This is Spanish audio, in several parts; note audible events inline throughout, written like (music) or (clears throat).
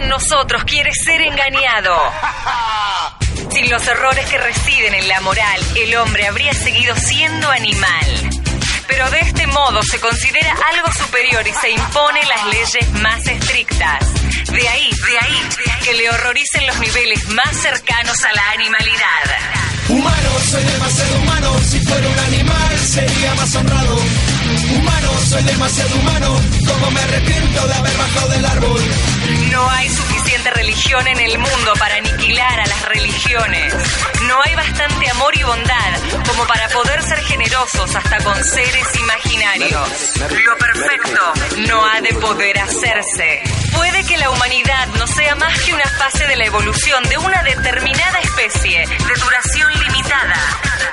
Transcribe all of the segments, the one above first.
En nosotros quiere ser engañado. (laughs) Sin los errores que residen en la moral, el hombre habría seguido siendo animal. Pero de este modo se considera algo superior y se impone las leyes más estrictas. De ahí, de ahí, que le horroricen los niveles más cercanos a la animalidad. Humano, soy demasiado humano. Si fuera un animal, sería más honrado. Humano, soy demasiado humano. Como me arrepiento de haber bajado del árbol. No suficiente religión en el mundo para aniquilar a las religiones. No hay bastante amor y bondad como para poder ser generosos hasta con seres imaginarios. Lo perfecto no ha de poder hacerse. Puede que la humanidad no sea más que una fase de la evolución de una determinada especie de duración limitada.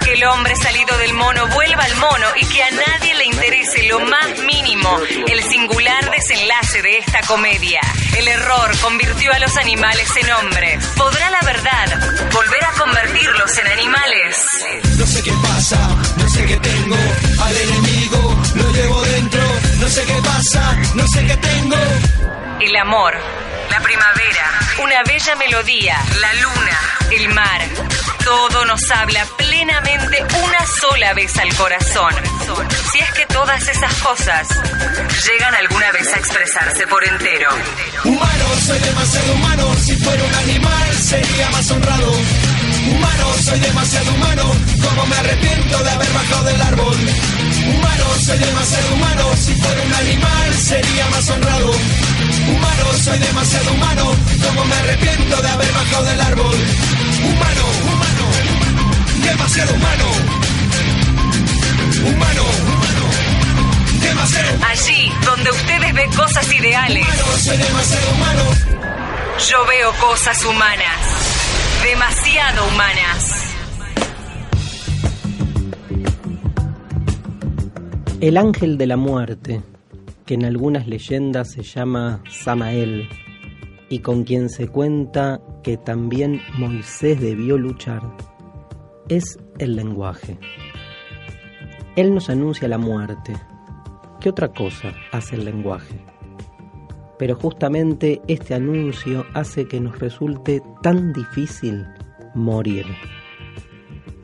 Que el hombre salido del mono vuelva al mono y que a nadie le interese lo más mínimo el singular desenlace de esta comedia. El error convirtió a los animales en hombres. ¿Podrá la verdad volver a convertirlos en animales? No sé qué pasa, no sé qué tengo. Al enemigo lo llevo dentro. No sé qué pasa, no sé qué tengo. El amor, la primavera, una bella melodía, la luna, el mar. Todo nos habla plenamente una sola vez al corazón. Si es que todas esas cosas llegan alguna vez a expresarse por entero. Humano, soy demasiado humano. Si fuera un animal, sería más honrado. Humano, soy demasiado humano. Como me arrepiento de haber bajado del árbol. Humano, soy demasiado humano. Si fuera un animal, sería más honrado. Humano, soy demasiado humano. Como me arrepiento de haber bajado del árbol. Humano, humano, demasiado humano. Humano, humano, demasiado Allí donde ustedes ven cosas ideales, humano. Soy demasiado humano. yo veo cosas humanas. Demasiado humanas. El ángel de la muerte, que en algunas leyendas se llama Samael, y con quien se cuenta que también Moisés debió luchar, es el lenguaje. Él nos anuncia la muerte. ¿Qué otra cosa hace el lenguaje? Pero justamente este anuncio hace que nos resulte tan difícil morir.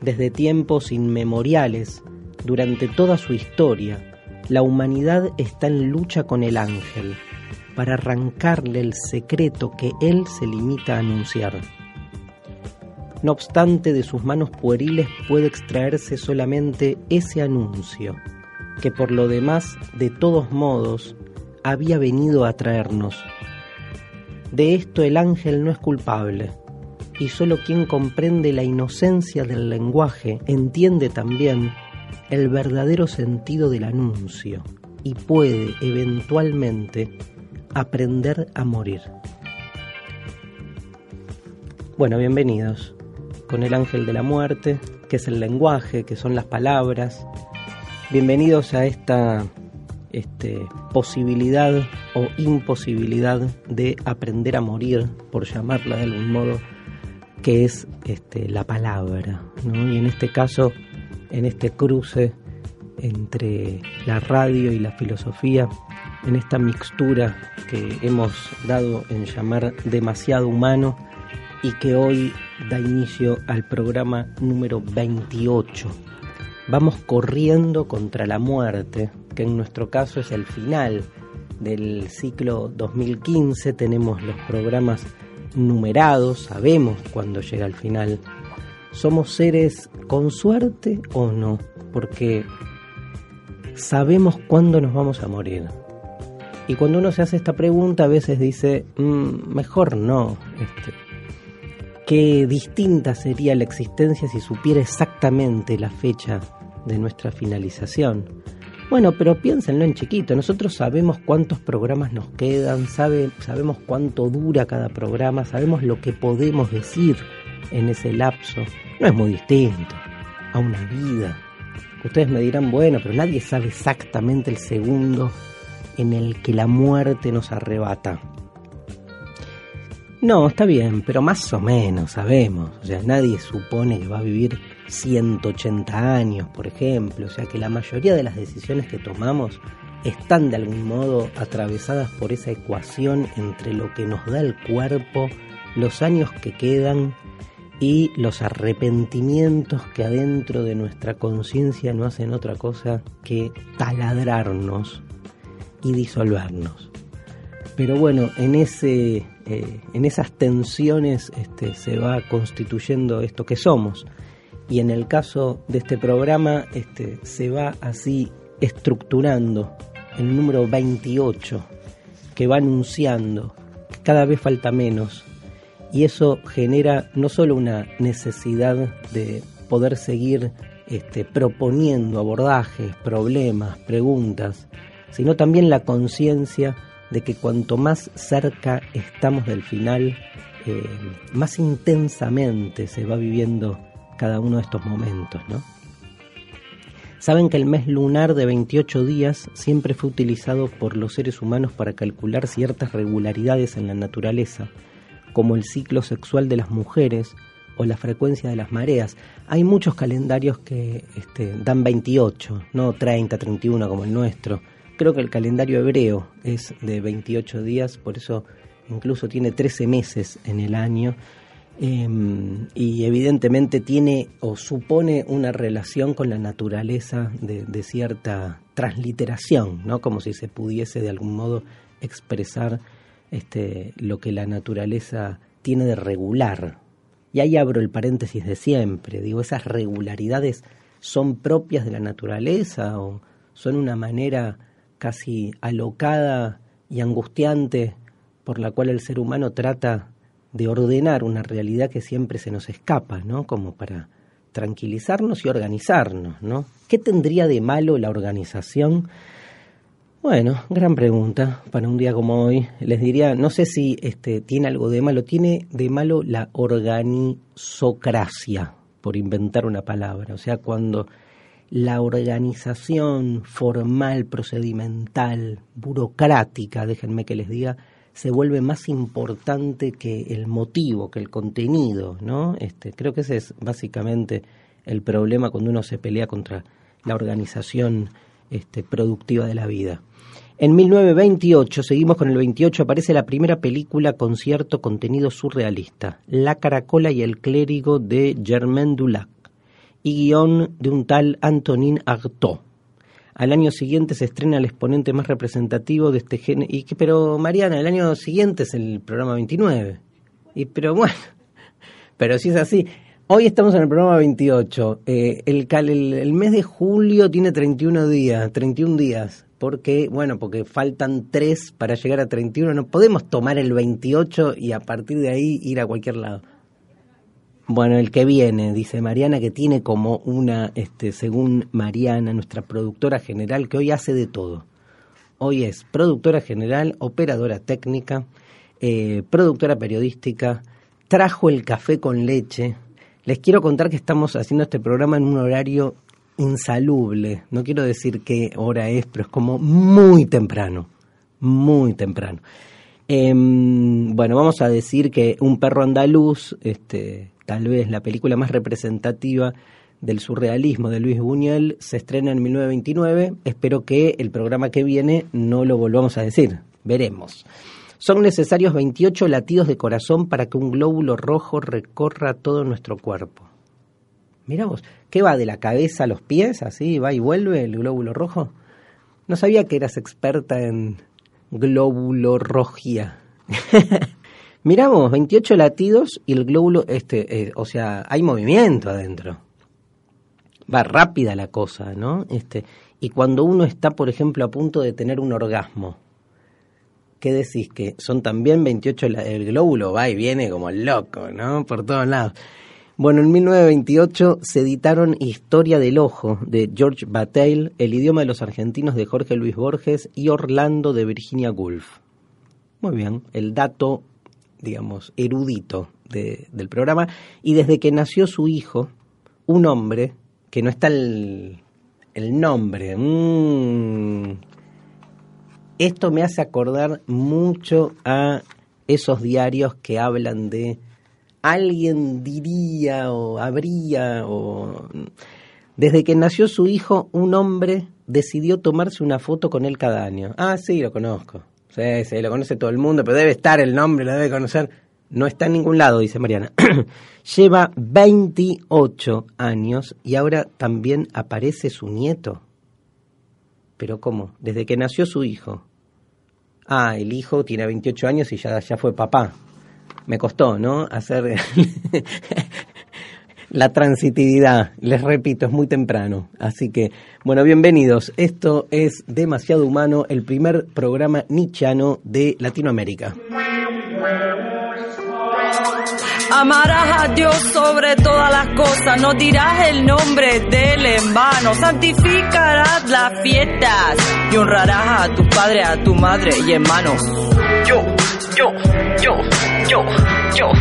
Desde tiempos inmemoriales, durante toda su historia, la humanidad está en lucha con el ángel para arrancarle el secreto que él se limita a anunciar. No obstante, de sus manos pueriles puede extraerse solamente ese anuncio, que por lo demás, de todos modos, había venido a traernos. De esto el ángel no es culpable, y solo quien comprende la inocencia del lenguaje entiende también el verdadero sentido del anuncio y puede eventualmente aprender a morir. Bueno, bienvenidos con el ángel de la muerte, que es el lenguaje, que son las palabras. Bienvenidos a esta este, posibilidad o imposibilidad de aprender a morir, por llamarla de algún modo, que es este, la palabra. ¿no? Y en este caso, en este cruce entre la radio y la filosofía, en esta mixtura que hemos dado en llamar demasiado humano y que hoy da inicio al programa número 28. Vamos corriendo contra la muerte, que en nuestro caso es el final del ciclo 2015. Tenemos los programas numerados, sabemos cuándo llega el final. ¿Somos seres con suerte o no? Porque sabemos cuándo nos vamos a morir. Y cuando uno se hace esta pregunta, a veces dice, "Mm, mejor no. Este, qué distinta sería la existencia si supiera exactamente la fecha de nuestra finalización. Bueno, pero piénsenlo en chiquito. Nosotros sabemos cuántos programas nos quedan, sabe, sabemos cuánto dura cada programa, sabemos lo que podemos decir en ese lapso. No es muy distinto a una vida. Ustedes me dirán, bueno, pero nadie sabe exactamente el segundo en el que la muerte nos arrebata. No, está bien, pero más o menos sabemos. O sea, nadie supone que va a vivir 180 años, por ejemplo. O sea, que la mayoría de las decisiones que tomamos están de algún modo atravesadas por esa ecuación entre lo que nos da el cuerpo, los años que quedan y los arrepentimientos que adentro de nuestra conciencia no hacen otra cosa que taladrarnos y disolvernos. Pero bueno, en, ese, eh, en esas tensiones este, se va constituyendo esto que somos. Y en el caso de este programa este, se va así estructurando el número 28, que va anunciando que cada vez falta menos. Y eso genera no solo una necesidad de poder seguir este, proponiendo abordajes, problemas, preguntas, sino también la conciencia de que cuanto más cerca estamos del final, eh, más intensamente se va viviendo cada uno de estos momentos, ¿no? Saben que el mes lunar de 28 días siempre fue utilizado por los seres humanos para calcular ciertas regularidades en la naturaleza, como el ciclo sexual de las mujeres o la frecuencia de las mareas. Hay muchos calendarios que este, dan 28, no 30, 31 como el nuestro Creo que el calendario hebreo es de 28 días, por eso incluso tiene 13 meses en el año. Em, y evidentemente tiene o supone una relación con la naturaleza de, de, cierta transliteración, ¿no? como si se pudiese de algún modo expresar este, lo que la naturaleza tiene de regular. Y ahí abro el paréntesis de siempre, digo, esas regularidades son propias de la naturaleza o son una manera casi alocada y angustiante por la cual el ser humano trata de ordenar una realidad que siempre se nos escapa, ¿no? Como para tranquilizarnos y organizarnos, ¿no? ¿Qué tendría de malo la organización? Bueno, gran pregunta para un día como hoy. Les diría, no sé si este tiene algo de malo, tiene de malo la organizocracia, por inventar una palabra, o sea, cuando la organización formal, procedimental, burocrática, déjenme que les diga, se vuelve más importante que el motivo, que el contenido, ¿no? Este, creo que ese es básicamente el problema cuando uno se pelea contra la organización este, productiva de la vida. En 1928, seguimos con el 28, aparece la primera película con cierto contenido surrealista, La Caracola y el clérigo de Germain Dulac y guion de un tal Antonin Artaud. Al año siguiente se estrena el exponente más representativo de este género. Pero Mariana, el año siguiente es el programa 29. Y pero bueno, (laughs) pero si es así. Hoy estamos en el programa 28. Eh, el, el, el, mes de julio tiene 31 días, 31 días. Porque, bueno, porque faltan 3 para llegar a 31. No podemos tomar el 28 y a partir de ahí ir a cualquier lado. Bueno, el que viene, dice Mariana, que tiene como una, este, según Mariana, nuestra productora general, que hoy hace de todo. Hoy es productora general, operadora técnica, eh, productora periodística, trajo el café con leche. Les quiero contar que estamos haciendo este programa en un horario insalubre. No quiero decir qué hora es, pero es como muy temprano, muy temprano. Em, bueno, vamos a decir que un perro andaluz, este, tal vez la película más representativa del surrealismo de Luis Buñuel, se estrena en 1929. Espero que el programa que viene no lo volvamos a decir. Veremos. Son necesarios 28 latidos de corazón para que un glóbulo rojo recorra todo nuestro cuerpo. Miramos, ¿qué va de la cabeza a los pies? Así va y vuelve el glóbulo rojo. No sabía que eras experta en globulorrogia. (laughs) Miramos, 28 latidos y el glóbulo, este, eh, o sea, hay movimiento adentro. Va rápida la cosa, ¿no? Este, y cuando uno está, por ejemplo, a punto de tener un orgasmo, ¿qué decís? Que son también 28, el glóbulo va y viene como loco, ¿no? Por todos lados. Bueno, en 1928 se editaron Historia del Ojo de George Bataille, El idioma de los argentinos de Jorge Luis Borges y Orlando de Virginia Woolf. Muy bien, el dato, digamos, erudito del programa. Y desde que nació su hijo, un hombre, que no está el, el nombre, mmm, esto me hace acordar mucho a esos diarios que hablan de alguien diría o habría o... Desde que nació su hijo, un hombre decidió tomarse una foto con él cada año. Ah, sí, lo conozco. Sí, sí, lo conoce todo el mundo, pero debe estar el nombre, lo debe conocer. No está en ningún lado, dice Mariana. (clears throat) Lleva 28 años y ahora también aparece su nieto. Pero ¿cómo? Desde que nació su hijo. Ah, el hijo tiene 28 años y ya, ya fue papá. Me costó, ¿no? Hacer (laughs) la transitividad. Les repito, es muy temprano. Así que, bueno, bienvenidos. Esto es Demasiado Humano, el primer programa nichano de Latinoamérica. Amarás a Dios sobre todas las cosas, no dirás el nombre del en vano, santificarás las fiestas y honrarás a tu padre, a tu madre y hermanos. Yo, yo, yo, yo, yo,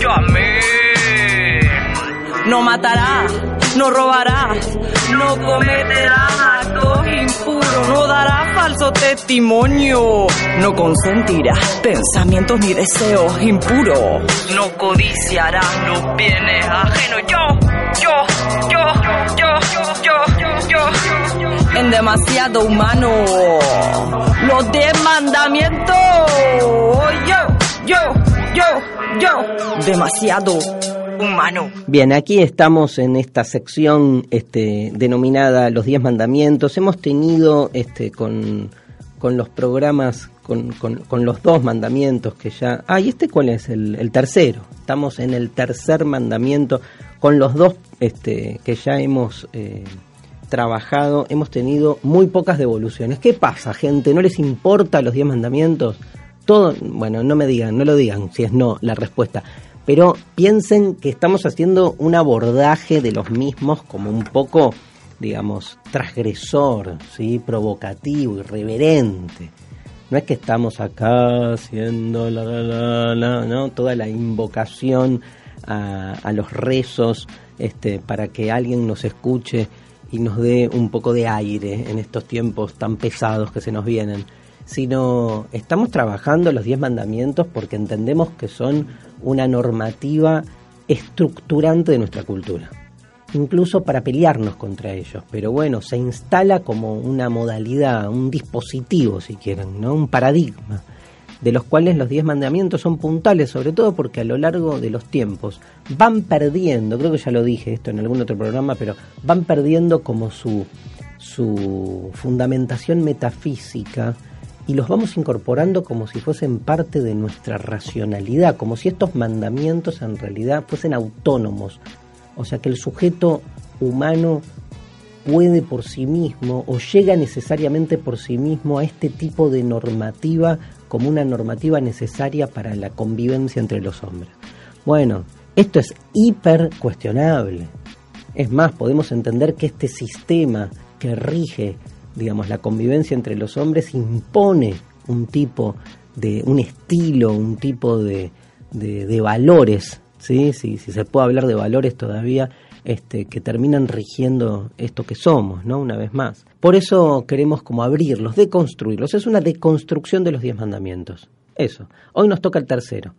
yo amén. No matarás, no robarás, no cometerás actos impuros, no darás falso testimonio, no consentirás pensamientos ni deseos impuros, no codiciarás los bienes ajenos. Yo, yo, yo, yo, yo, yo, yo, en demasiado humano, los diez mandamientos. Yo, yo, yo, yo, demasiado humano. Bien, aquí estamos en esta sección este, denominada Los Diez Mandamientos. Hemos tenido este, con, con los programas, con, con, los dos mandamientos que ya... Ah, ¿y este cuál es? El, el, tercero. Estamos en el tercer mandamiento con los dos este, que ya hemos... Eh, trabajado, hemos tenido muy pocas devoluciones. ¿Qué pasa, gente? ¿No les importa los diez mandamientos? Todo, bueno, no me digan, no lo digan si es no la respuesta pero piensen que estamos haciendo un abordaje de los mismos como un poco, digamos, transgresor, ¿sí? provocativo, irreverente. No es que estamos acá haciendo la, la, la, ¿no? toda la invocación a, a, los rezos este, para que alguien nos escuche y nos dé un poco de aire en estos tiempos tan pesados que se nos vienen sino estamos trabajando los diez mandamientos porque entendemos que son una normativa estructurante de nuestra cultura, incluso para pelearnos contra ellos. Pero bueno, se instala como una modalidad, un dispositivo, si quieren, ¿no? un paradigma, de los cuales los diez mandamientos son puntales, sobre todo porque a lo largo de los tiempos van perdiendo, creo que ya lo dije esto en algún otro programa, pero van perdiendo como su, su fundamentación metafísica y los vamos incorporando como si fuesen parte de nuestra racionalidad, como si estos mandamientos en realidad fuesen autónomos, o sea que el sujeto humano puede por sí mismo o llega necesariamente por sí mismo a este tipo de normativa como una normativa necesaria para la convivencia entre los hombres. Bueno, esto es hiper cuestionable. Es más, podemos entender que este sistema que rige digamos, la convivencia entre los hombres impone un tipo de, un estilo, un tipo de, de, valores, ¿sí? Si, si se puede hablar de valores todavía, este, que terminan rigiendo esto que somos, ¿no? Una vez más. Por eso queremos como abrirlos, deconstruirlos. Es una deconstrucción de los diez mandamientos. Eso. Hoy nos toca el tercero.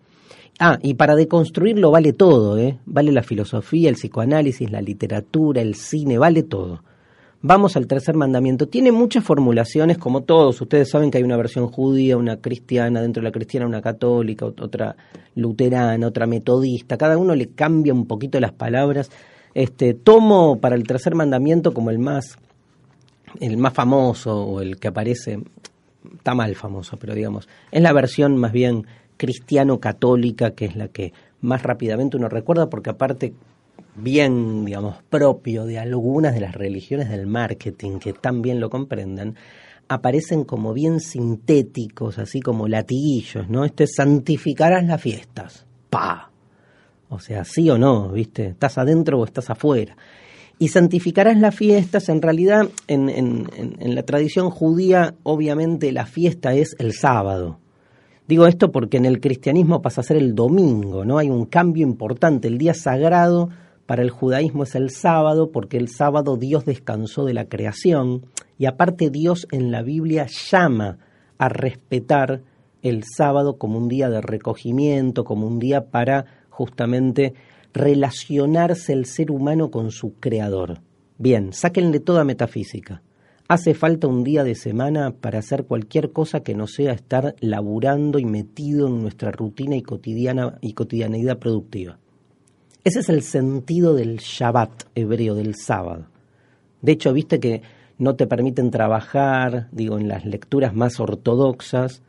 Ah, y para deconstruirlo vale todo, ¿eh? Vale la filosofía, el psicoanálisis, la literatura, el cine, vale todo. Vamos al tercer mandamiento. Tiene muchas formulaciones, como todos. Ustedes saben que hay una versión judía, una cristiana, dentro de la cristiana una católica, otra luterana, otra metodista. Cada uno le cambia un poquito las palabras. Este, tomo para el tercer mandamiento como el más, el más famoso o el que aparece, está mal famoso, pero digamos, es la versión más bien cristiano-católica, que es la que más rápidamente uno recuerda, porque aparte bien, digamos, propio de algunas de las religiones del marketing que tan bien lo comprenden, aparecen como bien sintéticos, así como latiguillos, ¿no? Este santificarás las fiestas. ¡Pa! O sea, sí o no, ¿viste? ¿Estás adentro o estás afuera? Y santificarás las fiestas, en realidad, en, en, en la tradición judía, obviamente la fiesta es el sábado. Digo esto porque en el cristianismo pasa a ser el domingo, ¿no? Hay un cambio importante. El día sagrado para el judaísmo es el sábado, porque el sábado Dios descansó de la creación. Y aparte Dios en la Biblia llama a respetar el sábado como un día de recogimiento, como un día para justamente relacionarse el ser humano con su creador. Bien, sáquenle toda metafísica. Hace falta un día de semana para hacer cualquier cosa que no sea estar laburando y metido en nuestra rutina y cotidiana y cotidianidad productiva. Ese es el sentido del Shabbat hebreo, del sábado. De hecho, viste que no te permiten trabajar, digo, en las lecturas más ortodoxas,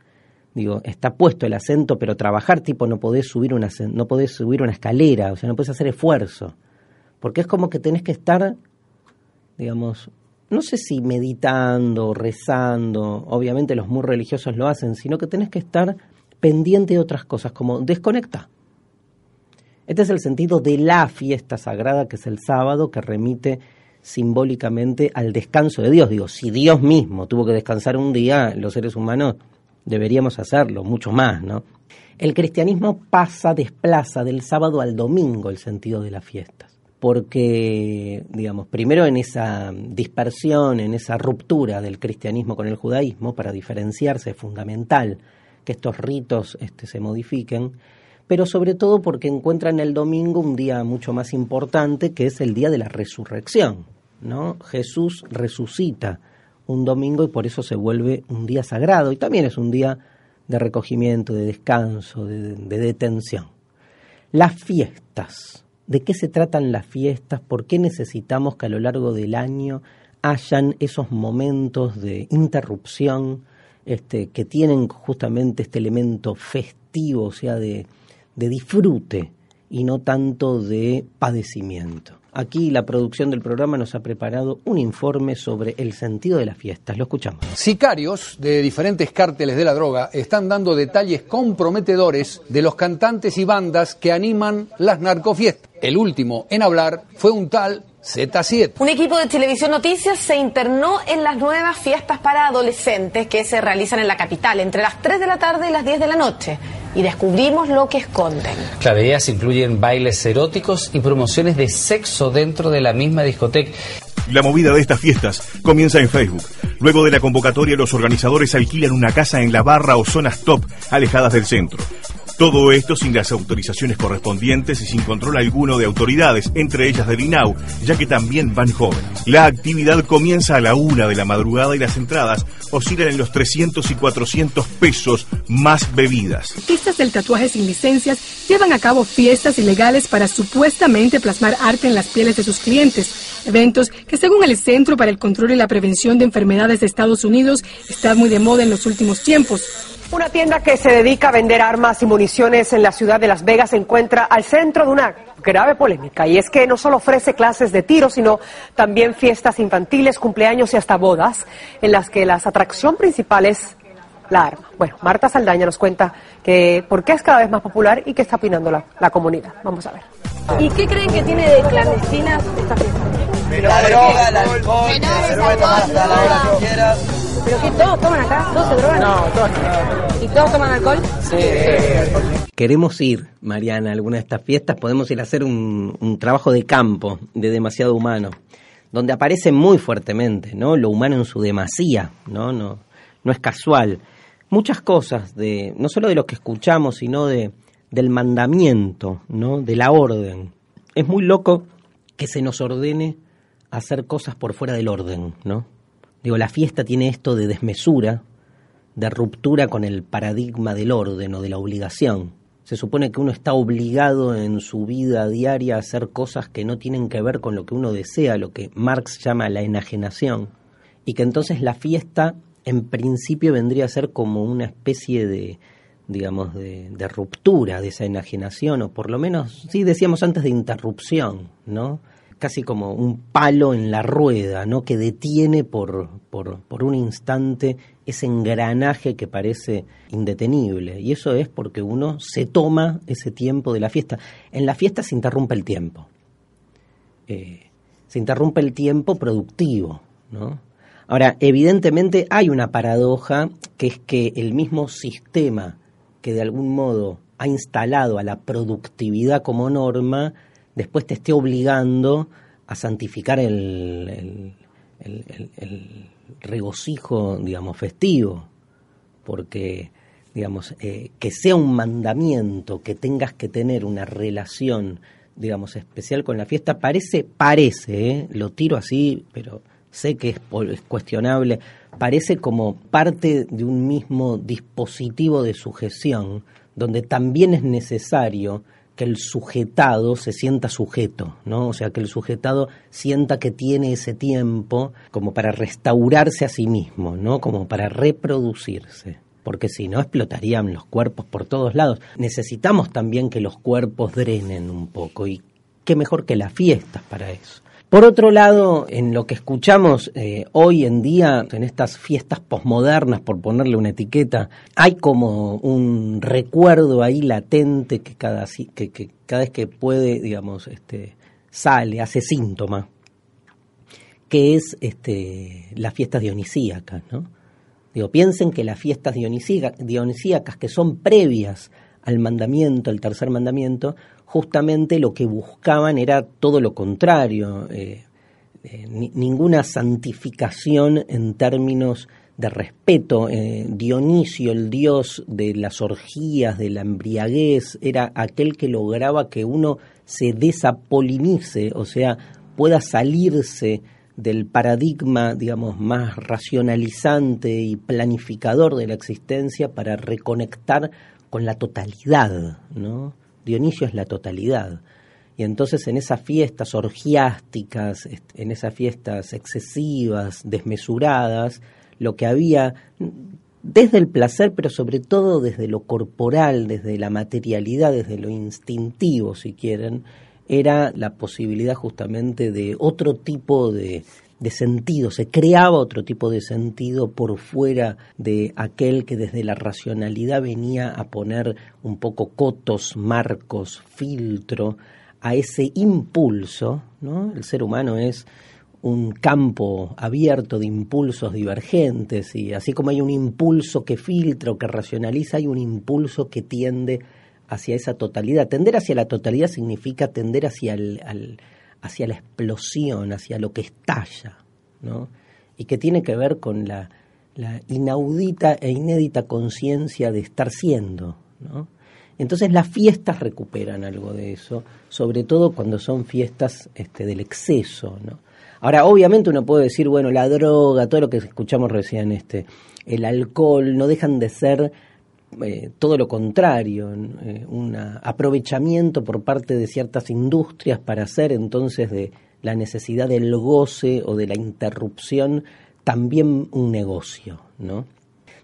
digo, está puesto el acento, pero trabajar tipo no podés subir una no podés subir una escalera, o sea, no podés hacer esfuerzo. Porque es como que tenés que estar digamos, no sé si meditando, rezando, obviamente los muy religiosos lo hacen, sino que tenés que estar pendiente de otras cosas, como desconecta. Este es el sentido de la fiesta sagrada, que es el sábado, que remite simbólicamente al descanso de Dios. Digo, si Dios mismo tuvo que descansar un día, los seres humanos deberíamos hacerlo, mucho más, ¿no? El cristianismo pasa, desplaza del sábado al domingo el sentido de las fiestas, porque, digamos, primero en esa dispersión, en esa ruptura del cristianismo con el judaísmo, para diferenciarse es fundamental que estos ritos este, se modifiquen, pero sobre todo porque encuentran el domingo un día mucho más importante, que es el día de la resurrección. ¿no? Jesús resucita un domingo y por eso se vuelve un día sagrado y también es un día de recogimiento, de descanso, de, de detención. Las fiestas. ¿De qué se tratan las fiestas? ¿Por qué necesitamos que a lo largo del año hayan esos momentos de interrupción este, que tienen justamente este elemento festivo, o sea, de, de disfrute y no tanto de padecimiento. Aquí la producción del programa nos ha preparado un informe sobre el sentido de las fiestas. Lo escuchamos. Sicarios de diferentes cárteles de la droga están dando detalles comprometedores de los cantantes y bandas que animan las narcofiestas. El último en hablar fue un tal Z7. Un equipo de Televisión Noticias se internó en las nuevas fiestas para adolescentes que se realizan en la capital entre las 3 de la tarde y las 10 de la noche. Y descubrimos lo que esconden. Claro, ellas incluyen bailes eróticos y promociones de sexo dentro de la misma discoteca. La movida de estas fiestas comienza en Facebook. Luego de la convocatoria, los organizadores alquilan una casa en la barra o zonas top alejadas del centro. Todo esto sin las autorizaciones correspondientes y sin control alguno de autoridades, entre ellas del INAU, ya que también van jóvenes. La actividad comienza a la una de la madrugada y las entradas oscilan en los 300 y 400 pesos más bebidas. Artistas del tatuaje sin licencias llevan a cabo fiestas ilegales para supuestamente plasmar arte en las pieles de sus clientes. Eventos que según el Centro para el Control y la Prevención de Enfermedades de Estados Unidos están muy de moda en los últimos tiempos. Una tienda que se dedica a vender armas y municiones en la ciudad de Las Vegas se encuentra al centro de una grave polémica y es que no solo ofrece clases de tiro, sino también fiestas infantiles, cumpleaños y hasta bodas, en las que la atracción principal es la arma. Bueno, Marta Saldaña nos cuenta que por qué es cada vez más popular y qué está opinando la, la comunidad. Vamos a ver. ¿Y qué creen que tiene de clandestinas esta fiesta? La droga, el alcohol, la. ¿Pero qué todos toman acá? ¿Todos se drogan? No, todos. ¿Y todos toman alcohol? Sí. Queremos ir, Mariana, a alguna de estas fiestas, podemos ir a hacer un, un trabajo de campo, de demasiado humano, donde aparece muy fuertemente, ¿no? Lo humano en su demasía, ¿no? No, no es casual. Muchas cosas, de, no solo de lo que escuchamos, sino de, del mandamiento, ¿no? De la orden. Es muy loco que se nos ordene hacer cosas por fuera del orden, ¿no? Digo, la fiesta tiene esto de desmesura, de ruptura con el paradigma del orden o de la obligación. Se supone que uno está obligado en su vida diaria a hacer cosas que no tienen que ver con lo que uno desea, lo que Marx llama la enajenación, y que entonces la fiesta en principio vendría a ser como una especie de, digamos, de, de ruptura de esa enajenación, o por lo menos, sí decíamos antes de interrupción, ¿no? Casi como un palo en la rueda, ¿no? Que detiene por, por, por un instante ese engranaje que parece indetenible. Y eso es porque uno se toma ese tiempo de la fiesta. En la fiesta se interrumpe el tiempo. Eh, se interrumpe el tiempo productivo, ¿no? Ahora, evidentemente hay una paradoja que es que el mismo sistema que de algún modo ha instalado a la productividad como norma, después te esté obligando a santificar el, regocijo, digamos, festivo, porque, digamos, eh, que sea un mandamiento, que tengas que tener una relación, digamos, especial con la fiesta, parece, parece, ¿eh? lo tiro así, pero sé que es, es cuestionable, parece como parte de un mismo dispositivo de sujeción, donde también es necesario que el sujetado se sienta sujeto, ¿no? O sea, que el sujetado sienta que tiene ese tiempo como para restaurarse a sí mismo, ¿no? Como para reproducirse. Porque si no explotarían los cuerpos por todos lados. Necesitamos también que los cuerpos drenen un poco y qué mejor que las fiestas para eso. Por otro lado, en lo que escuchamos eh, hoy en día, en estas fiestas posmodernas, por ponerle una etiqueta, hay como un recuerdo ahí latente que cada, que, cada vez que puede, digamos, este, sale, hace síntoma, que es este, las fiestas dionisíacas, ¿no? Digo, piensen que las fiestas dionisíacas, que son previas al mandamiento, al tercer mandamiento, justamente lo que buscaban era todo lo contrario, eh, eh, ninguna santificación en términos de respeto. Eh, Dionisio, el dios de las orgías, de la embriaguez, era aquel que lograba que uno se desapolinice, o sea, pueda salirse del paradigma, digamos, más racionalizante y planificador de la existencia para reconectar con la totalidad, ¿no? Dionisio es la totalidad. Y entonces en esas fiestas orgiásticas, en esas fiestas excesivas, desmesuradas, lo que había desde el placer, pero sobre todo desde lo corporal, desde la materialidad, desde lo instintivo, si quieren, era la posibilidad justamente de otro tipo de, de sentido, se creaba otro tipo de sentido por fuera de aquel que desde la racionalidad venía a poner un poco cotos, marcos, filtro a ese impulso, ¿no? El ser humano es un campo abierto de impulsos divergentes y así como hay un impulso que filtra o que racionaliza, hay un impulso que tiende hacia esa totalidad. Tender hacia la totalidad significa tender hacia el, hacia la explosión, hacia lo que estalla, ¿no? Y que tiene que ver con la, inaudita e inédita conciencia de estar siendo, ¿no? Entonces las fiestas recuperan algo de eso, sobre todo cuando son fiestas este, del exceso, ¿no? Ahora, obviamente uno puede decir, bueno, la droga, todo lo que escuchamos recién, este, el alcohol, no dejan de ser eh, todo lo contrario, eh, un aprovechamiento por parte de ciertas industrias para hacer entonces de la necesidad del goce o de la interrupción también un negocio, ¿no?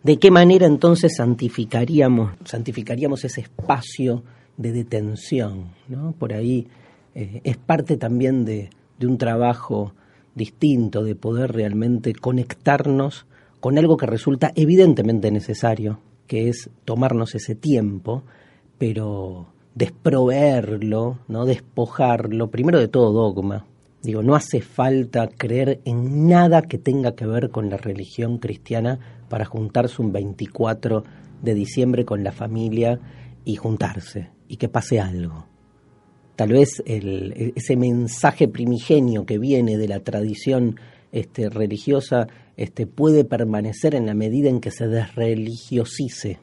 ¿De qué manera entonces santificaríamos, santificaríamos ese espacio de detención? ¿no? Por ahí eh, es parte también de, de un trabajo distinto, de poder realmente conectarnos con algo que resulta evidentemente necesario, que es tomarnos ese tiempo, pero desproveerlo, ¿no? despojarlo, primero de todo dogma. Digo, no hace falta creer en nada que tenga que ver con la religión cristiana para juntarse un 24 de diciembre con la familia y juntarse y que pase algo. Tal vez el, ese mensaje primigenio que viene de la tradición este, religiosa este, puede permanecer en la medida en que se desreligiosice.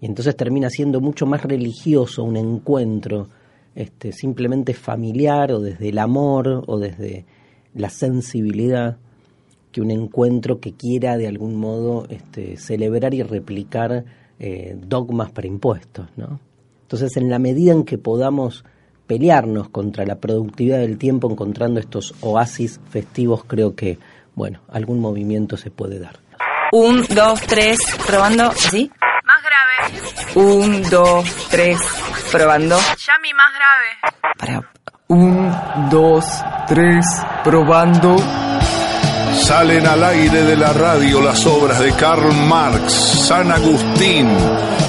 Y entonces termina siendo mucho más religioso un encuentro este, simplemente familiar o desde el amor o desde la sensibilidad que un encuentro que quiera de algún modo este, celebrar y replicar eh, dogmas preimpuestos. ¿no? Entonces, en la medida en que podamos pelearnos contra la productividad del tiempo encontrando estos oasis festivos, creo que bueno, algún movimiento se puede dar. Un, dos, tres, probando, ¿sí? Más grave. Un, dos, tres, probando. Yami, más grave. Para, Un, dos, tres, probando. Salen al aire de la radio las obras de Karl Marx, San Agustín,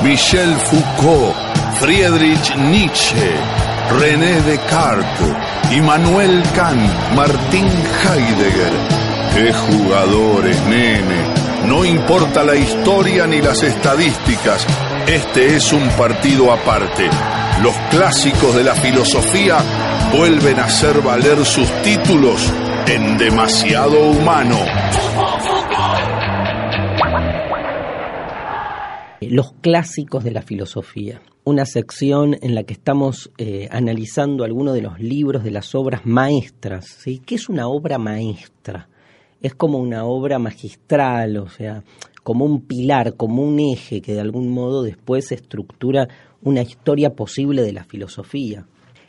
Michel Foucault, Friedrich Nietzsche, René Descartes, Immanuel Kant, Martín Heidegger. ¡Qué jugadores, nene! No importa la historia ni las estadísticas, este es un partido aparte. Los clásicos de la filosofía vuelven a hacer valer sus títulos en demasiado humano. Los clásicos de la filosofía. Una sección en la que estamos eh, analizando algunos de los libros de las obras maestras. ¿sí? ¿Qué es una obra maestra? Es como una obra magistral, o sea, como un pilar, como un eje que de algún modo después estructura una historia posible de la filosofía.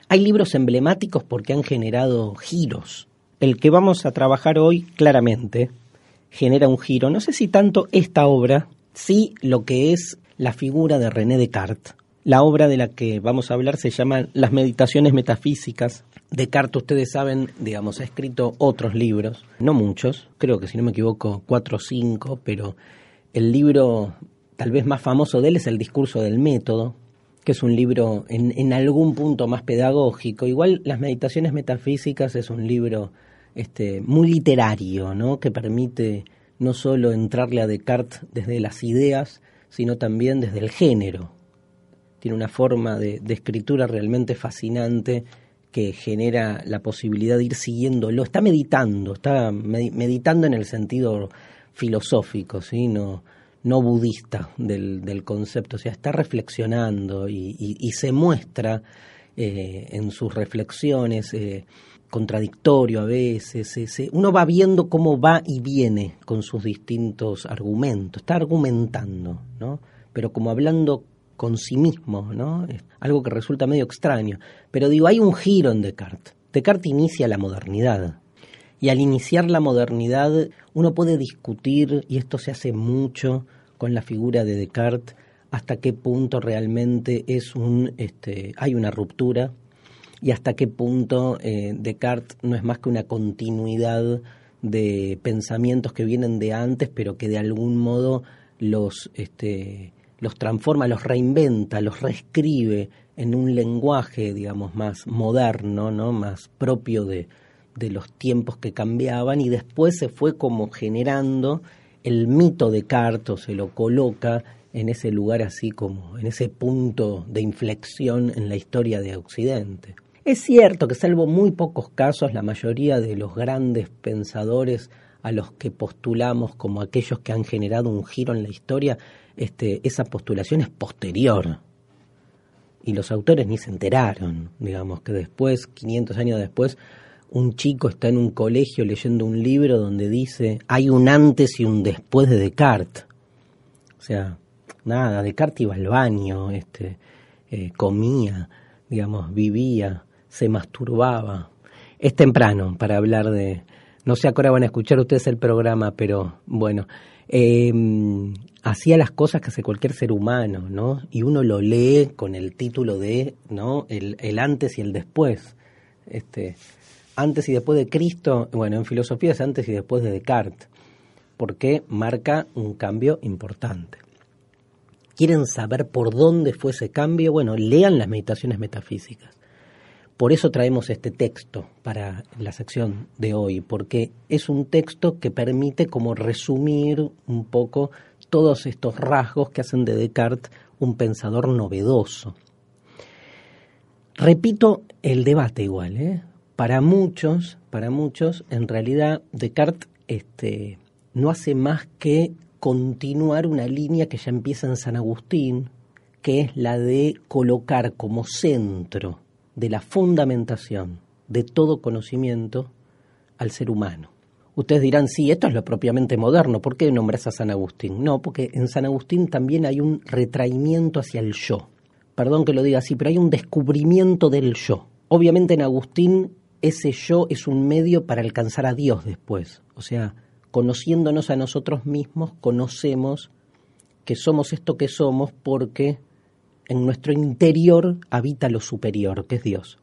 Hay libros emblemáticos porque han generado giros. El que vamos a trabajar hoy claramente genera un giro. No sé si tanto esta obra, sí lo que es la figura de René Descartes. La obra de la que vamos a hablar se llama Las Meditaciones Metafísicas. Descartes, ustedes saben, digamos, ha escrito otros libros, no muchos, creo que si no me equivoco, cuatro o cinco, pero el libro tal vez más famoso de él es El Discurso del Método, que es un libro en, en, algún punto más pedagógico. Igual Las Meditaciones Metafísicas es un libro este, muy literario, ¿no? que permite no solo entrarle a Descartes desde las ideas, sino también desde el género. Tiene una forma de, de escritura realmente fascinante que genera la posibilidad de ir siguiéndolo. Está meditando, está meditando en el sentido filosófico, ¿sí? no, no budista del, del concepto, o sea, está reflexionando y, se muestra eh, en sus reflexiones eh, contradictorio a veces, ese, uno va viendo cómo va y viene con sus distintos argumentos, está argumentando, ¿no? pero como hablando con sí mismo, ¿no? Es algo que resulta medio extraño. Pero digo, hay un giro en Descartes. Descartes inicia la modernidad. Y al iniciar la modernidad, uno puede discutir, y esto se hace mucho con la figura de Descartes, hasta qué punto realmente es un, este, hay una ruptura y hasta qué punto eh, Descartes no es más que una continuidad de pensamientos que vienen de antes, pero que de algún modo los, este, los transforma, los reinventa, los reescribe en un lenguaje, digamos, más moderno, ¿no? más propio de, de los tiempos que cambiaban, y después se fue como generando el mito de Descartes, se lo coloca en ese lugar así como, en ese punto de inflexión en la historia de Occidente. Es cierto que salvo muy pocos casos, la mayoría de los grandes pensadores a los que postulamos como aquellos que han generado un giro en la historia, este, esa postulación es posterior. Y los autores ni se enteraron, digamos, que después, 500 años después, un chico está en un colegio leyendo un libro donde dice hay un antes y un después de Descartes. O sea, nada, Descartes iba al baño, este, eh, comía, digamos, vivía, se masturbaba. Es temprano para hablar de... No sé, ahora van a escuchar ustedes el programa, pero bueno, eh, hacía las cosas que hace cualquier ser humano, ¿no? Y uno lo lee con el título de, ¿no? El, el antes y el después. Este, antes y después de Cristo, bueno, en filosofía es antes y después de Descartes, porque marca un cambio importante. ¿Quieren saber por dónde fue ese cambio? Bueno, lean las meditaciones metafísicas. Por eso traemos este texto para la sección de hoy, porque es un texto que permite como resumir un poco todos estos rasgos que hacen de Descartes un pensador novedoso. Repito el debate igual, ¿eh? Para muchos, para muchos, en realidad Descartes este, no hace más que continuar una línea que ya empieza en San Agustín, que es la de colocar como centro de la fundamentación de todo conocimiento al ser humano. Ustedes dirán, sí, esto es lo propiamente moderno, ¿por qué nombras a San Agustín? No, porque en San Agustín también hay un retraimiento hacia el yo. Perdón que lo diga así, pero hay un descubrimiento del yo. Obviamente en Agustín ese yo es un medio para alcanzar a Dios después. O sea, conociéndonos a nosotros mismos, conocemos que somos esto que somos porque en nuestro interior habita lo superior, que es Dios.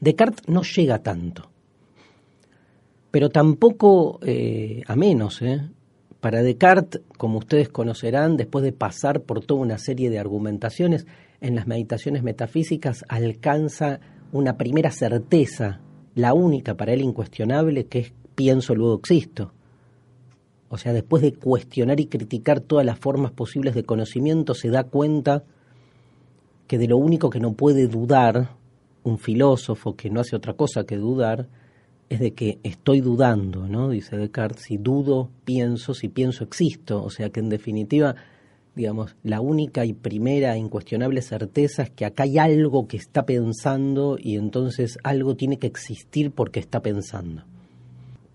Descartes no llega tanto, pero tampoco eh, a menos. ¿eh? Para Descartes, como ustedes conocerán, después de pasar por toda una serie de argumentaciones, en las meditaciones metafísicas alcanza una primera certeza, la única para él incuestionable, que es pienso luego existo. O sea, después de cuestionar y criticar todas las formas posibles de conocimiento, se da cuenta que de lo único que no puede dudar un filósofo que no hace otra cosa que dudar es de que estoy dudando, ¿no? Dice Descartes, si dudo, pienso, si pienso, existo. O sea que en definitiva, digamos, la única y primera incuestionable certeza es que acá hay algo que está pensando y entonces algo tiene que existir porque está pensando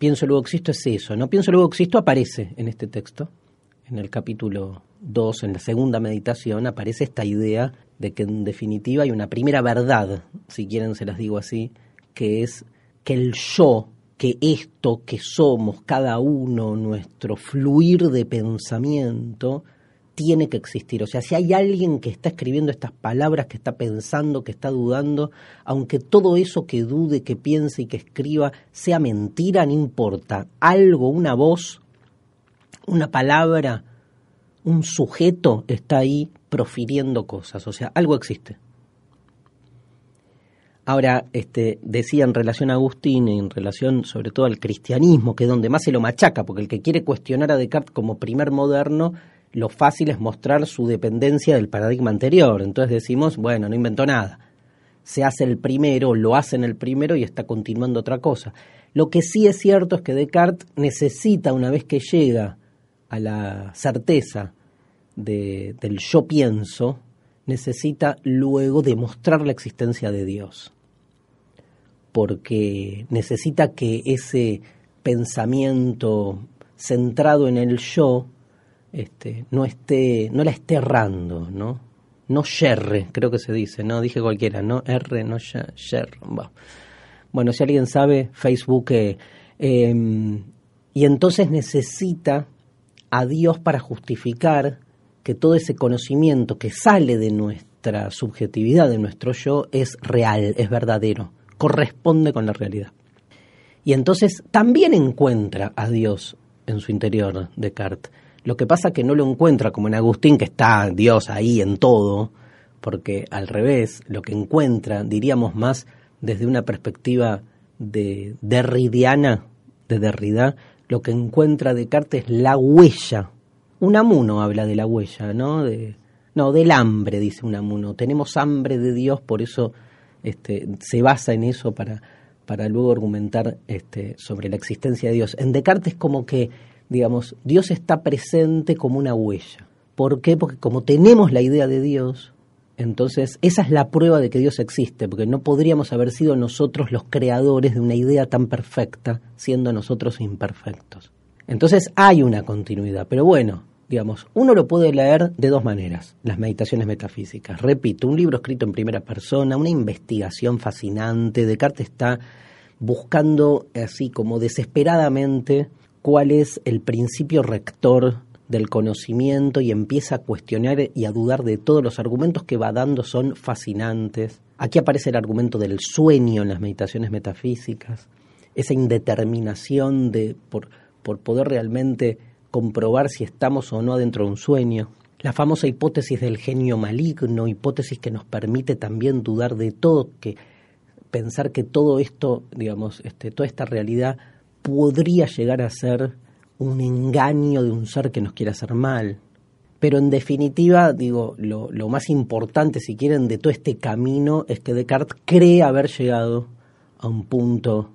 pienso luego existo es eso, ¿no? Pienso luego existo aparece en este texto, en el capítulo 2, en la segunda meditación, aparece esta idea de que en definitiva hay una primera verdad, si quieren se las digo así, que es que el yo, que esto que somos cada uno, nuestro fluir de pensamiento, tiene que existir. O sea, si hay alguien que está escribiendo estas palabras, que está pensando, que está dudando, aunque todo eso que dude, que piense y que escriba sea mentira, no importa. Algo, una voz, una palabra, un sujeto está ahí profiriendo cosas. O sea, algo existe. Ahora, este, decía en relación a Agustín, en relación sobre todo al cristianismo, que es donde más se lo machaca, porque el que quiere cuestionar a Descartes como primer moderno, lo fácil es mostrar su dependencia del paradigma anterior. Entonces decimos, bueno, no inventó nada. Se hace el primero, lo hace en el primero y está continuando otra cosa. Lo que sí es cierto es que Descartes necesita, una vez que llega a la certeza de, del yo pienso, necesita luego demostrar la existencia de Dios. Porque necesita que ese pensamiento centrado en el yo este, no esté, no la esté errando, ¿no? No yerre, creo que se dice, no dije cualquiera, no R, no yerre. Bueno, si alguien sabe, Facebook, eh, em, y entonces necesita a Dios para justificar que todo ese conocimiento que sale de nuestra subjetividad, de nuestro yo, es real, es verdadero, corresponde con la realidad. Y entonces también encuentra a Dios en su interior, Descartes lo que pasa es que no lo encuentra como en Agustín, que está Dios ahí en todo, porque al revés, lo que encuentra, diríamos más desde una perspectiva de derridiana, de Derrida, lo que encuentra Descartes es la huella. Unamuno habla de la huella, ¿no? De, no, del hambre, dice Unamuno. Tenemos hambre de Dios, por eso este, se basa en eso para, para luego argumentar este, sobre la existencia de Dios. En Descartes como que digamos, Dios está presente como una huella. ¿Por qué? Porque como tenemos la idea de Dios, entonces esa es la prueba de que Dios existe, porque no podríamos haber sido nosotros los creadores de una idea tan perfecta, siendo nosotros imperfectos. Entonces hay una continuidad, pero bueno, digamos, uno lo puede leer de dos maneras, las meditaciones metafísicas. Repito, un libro escrito en primera persona, una investigación fascinante, Descartes está buscando así como desesperadamente cuál es el principio rector del conocimiento y empieza a cuestionar y a dudar de todos los argumentos que va dando son fascinantes. Aquí aparece el argumento del sueño en las meditaciones metafísicas, esa indeterminación de por, por poder realmente comprobar si estamos o no dentro de un sueño. La famosa hipótesis del genio maligno, hipótesis que nos permite también dudar de todo, que pensar que todo esto, digamos, este, toda esta realidad podría llegar a ser un engaño de un ser que nos quiere hacer mal. Pero en definitiva, digo, lo, más importante, si quieren, de todo este camino es que Descartes cree haber llegado a un punto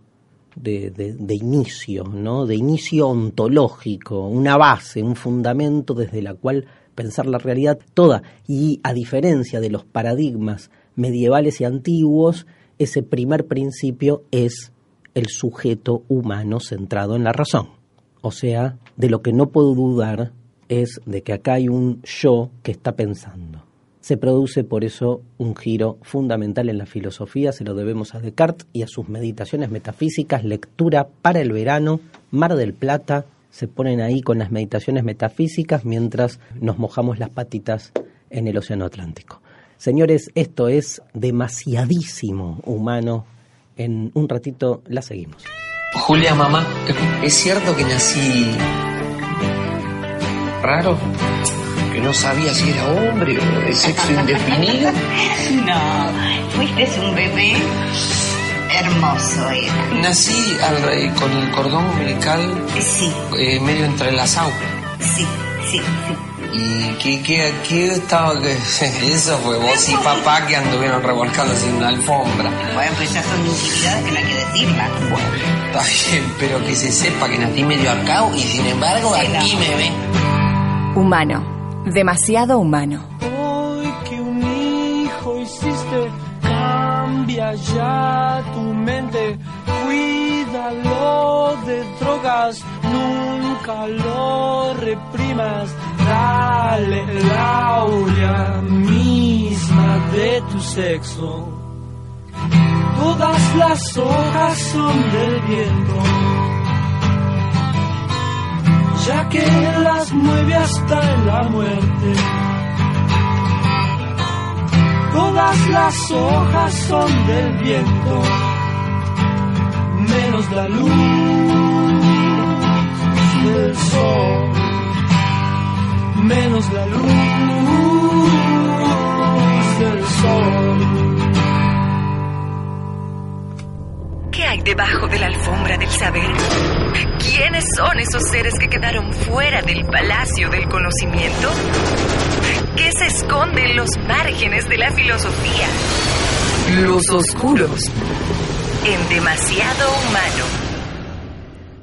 de, de, inicio, ¿no? De inicio ontológico, una base, un fundamento desde la cual pensar la realidad toda. Y a diferencia de los paradigmas medievales y antiguos, ese primer principio es el sujeto humano centrado en la razón. O sea, de lo que no puedo dudar es de que acá hay un yo que está pensando. Se produce por eso un giro fundamental en la filosofía, se lo debemos a Descartes y a sus meditaciones metafísicas, lectura para el verano, Mar del Plata, se ponen ahí con las meditaciones metafísicas mientras nos mojamos las patitas en el Océano Atlántico. Señores, esto es demasiadísimo humano En un ratito la seguimos. Julia, mamá, ¿es cierto que nací raro? ¿Que no sabía si era hombre o de sexo indefinido? (laughs) No, fuiste un bebé hermoso. Era. Nací al rey con el cordón umbilical Sí, eh, medio entrelazado. sí, sí, sí. ¿Y qué, qué, qué estaba que (laughs) Eso fue vos y papá que anduvieron revolcándose en una alfombra. Bueno, pues ya son intimidades que no hay que decirlas. Está bien, pero que se sepa que nací medio arcao y sin embargo aquí me ven. Humano. Demasiado humano. Hoy que un hijo hiciste, cambia ya tu mente. Cuídalo de drogas, nunca lo reprimas. Dale la aurea misma de tu sexo. Todas las hojas son del viento. Ya que las mueve hasta la muerte. Todas las hojas son del viento, menos la luz del sol, menos la luz del sol. ¿Qué hay debajo de la alfombra del saber? ¿Quiénes son esos seres que quedaron fuera del palacio del conocimiento? ¿Qué se esconde en los márgenes de la filosofía? Los oscuros. En demasiado humano.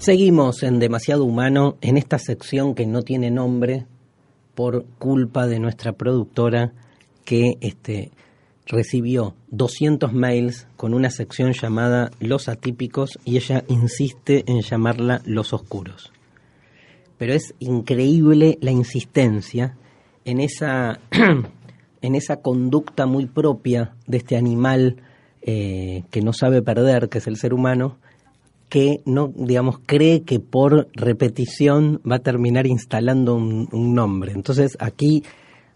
Seguimos en Demasiado Humano en esta sección que no tiene nombre por culpa de nuestra productora que este, recibió 200 mails con una sección llamada Los Atípicos y ella insiste en llamarla Los Oscuros. Pero es increíble la insistencia en esa, (clears throat) en esa conducta muy propia de este animal eh, que no sabe perder, que es el ser humano, que no, digamos, cree que por repetición va a terminar instalando un, nombre. Entonces aquí,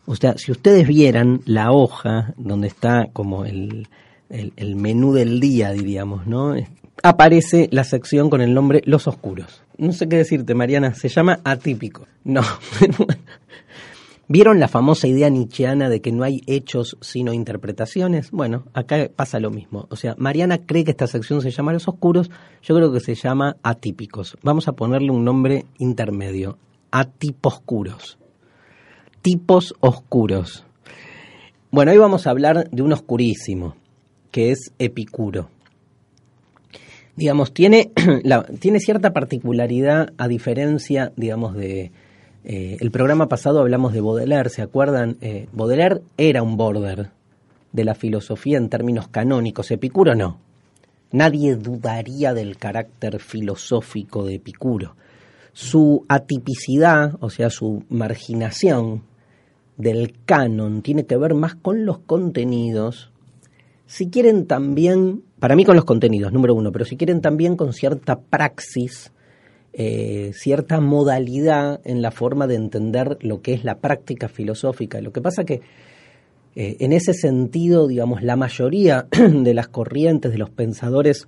o sea, si ustedes vieran la hoja donde está como el, el, el menú del día, diríamos, ¿no? Aparece la sección con el nombre Los Oscuros. No sé qué decirte, Mariana, se llama atípico. No. (laughs) ¿Vieron la famosa idea nietzscheana de que no hay hechos sino interpretaciones? Bueno, acá pasa lo mismo. O sea, Mariana cree que esta sección se llama Los Oscuros, yo creo que se llama Atípicos. Vamos a ponerle un nombre intermedio, Atiposcuros. Tipos oscuros. Bueno, hoy vamos a hablar de un oscurísimo, que es Epicuro. Digamos, tiene, (clears throat) la, tiene cierta particularidad a diferencia, digamos, de, eh, el programa pasado hablamos de Baudelaire, ¿se acuerdan? Eh, Baudelaire era un border de la filosofía en términos canónicos, Epicuro no. Nadie dudaría del carácter filosófico de Epicuro. Su atipicidad, o sea, su marginación del canon, tiene que ver más con los contenidos. Si quieren también, para mí con los contenidos, número uno, pero si quieren también con cierta praxis, eh, cierta modalidad en la forma de entender lo que es la práctica filosófica. Lo que pasa que eh, en ese sentido, digamos, la mayoría (clears throat) de las corrientes, de los pensadores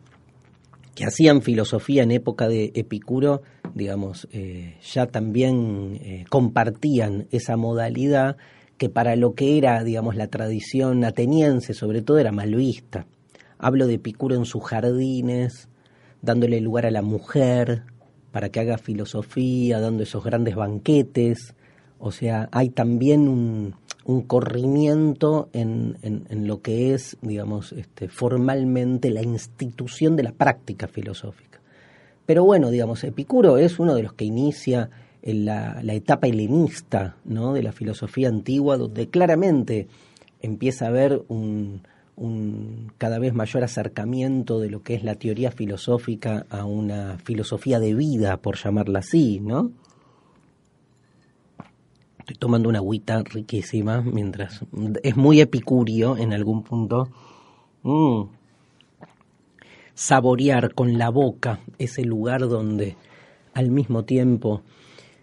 que hacían filosofía en época de Epicuro, digamos, eh, ya también compartían esa modalidad que para lo que era, digamos, la tradición ateniense, sobre todo, era mal vista. Hablo de Epicuro en sus jardines, dándole lugar a la mujer, para que haga filosofía, dando esos grandes banquetes. O sea, hay también un, un corrimiento en, en, lo que es, digamos, este, formalmente la institución de la práctica filosófica. Pero bueno, digamos, Epicuro es uno de los que inicia en la, la etapa helenista ¿no? de la filosofía antigua, donde claramente empieza a haber un, un cada vez mayor acercamiento de lo que es la teoría filosófica a una filosofía de vida, por llamarla así, ¿no? Estoy tomando una agüita riquísima mientras es muy epicurio en algún punto. Mm. Saborear con la boca ese lugar donde al mismo tiempo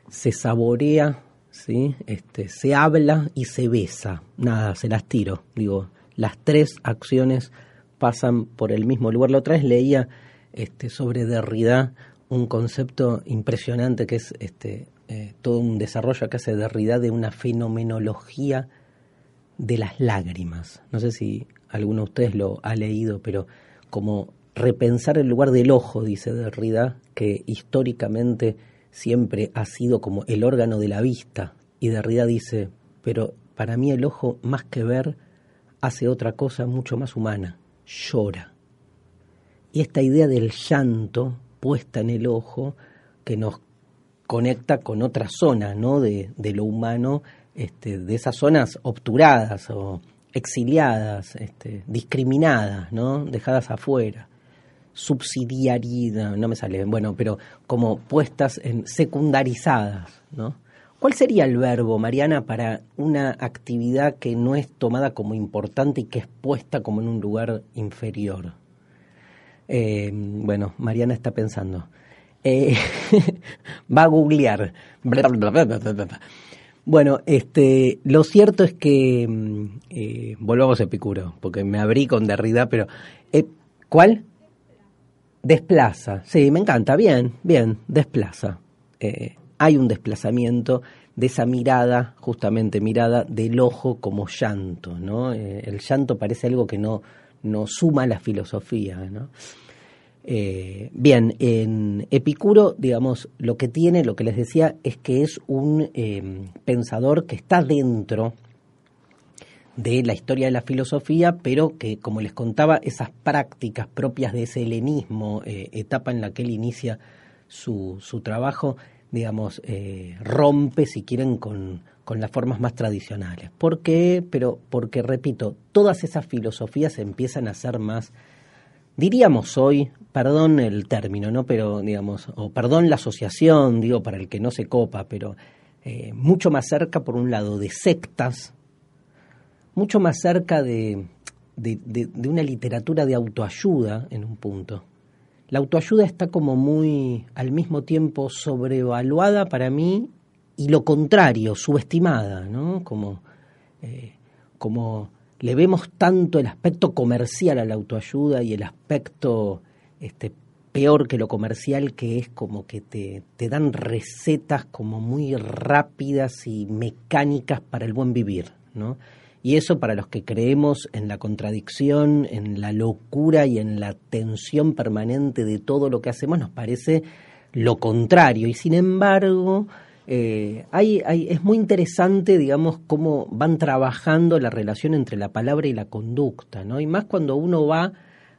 se saborea, ¿sí? este, se habla y se besa. Nada, se las tiro. Digo, las tres acciones pasan por el mismo lugar. La otra vez leía este, sobre Derrida un concepto impresionante que es este, eh, todo un desarrollo que hace Derrida de una fenomenología de las lágrimas. No sé si alguno de ustedes lo ha leído, pero como repensar el lugar del ojo, dice Derrida, que históricamente siempre ha sido como el órgano de la vista. Y Derrida dice, pero para mí el ojo, más que ver, hace otra cosa mucho más humana, llora. Y esta idea del llanto puesta en el ojo, que nos conecta con otra zona ¿no? de, lo humano, este, de esas zonas obturadas o exiliadas, este, discriminadas, ¿no? dejadas afuera subsidiariedad, no me sale, bueno, pero como puestas en secundarizadas, ¿no? ¿Cuál sería el verbo, Mariana, para una actividad que no es tomada como importante y que es puesta como en un lugar inferior? Eh, bueno, Mariana está pensando. Eh, (laughs) va a googlear. Bueno, este, lo cierto es que mm, eh, volvamos a Epicuro, porque me abrí con Derrida, pero ¿cuál? Desplaza, sí, me encanta, bien, bien, desplaza. Hay un desplazamiento de esa mirada, justamente mirada del ojo como llanto, ¿no? Eh, el llanto parece algo que no, no suma la filosofía, ¿no? Eh, bien, en Epicuro, digamos, lo que tiene, lo que les decía, es que es un pensador que está dentro de la historia de la filosofía, pero que, como les contaba, esas prácticas propias de ese helenismo, eh, etapa en la que él inicia su, su trabajo, digamos, eh, rompe, si quieren, con, con las formas más tradicionales. ¿Por qué? Pero porque, repito, todas esas filosofías empiezan a ser más, diríamos hoy, perdón el término, ¿no? Pero, digamos, o perdón la asociación, digo, para el que no se copa, pero eh, mucho más cerca, por un lado, de sectas, mucho más cerca de, de, una literatura de autoayuda en un punto. La autoayuda está como muy al mismo tiempo sobrevaluada para mí y lo contrario, subestimada, ¿no? Como, eh, como le vemos tanto el aspecto comercial a la autoayuda y el aspecto este, peor que lo comercial, que es como que te, te dan recetas como muy rápidas y mecánicas para el buen vivir, ¿no? Y eso para los que creemos en la contradicción, en la locura y en la tensión permanente de todo lo que hacemos, nos parece lo contrario. Y sin embargo, eh, hay, hay, es muy interesante, digamos, cómo van trabajando la relación entre la palabra y la conducta, ¿no? Y más cuando uno va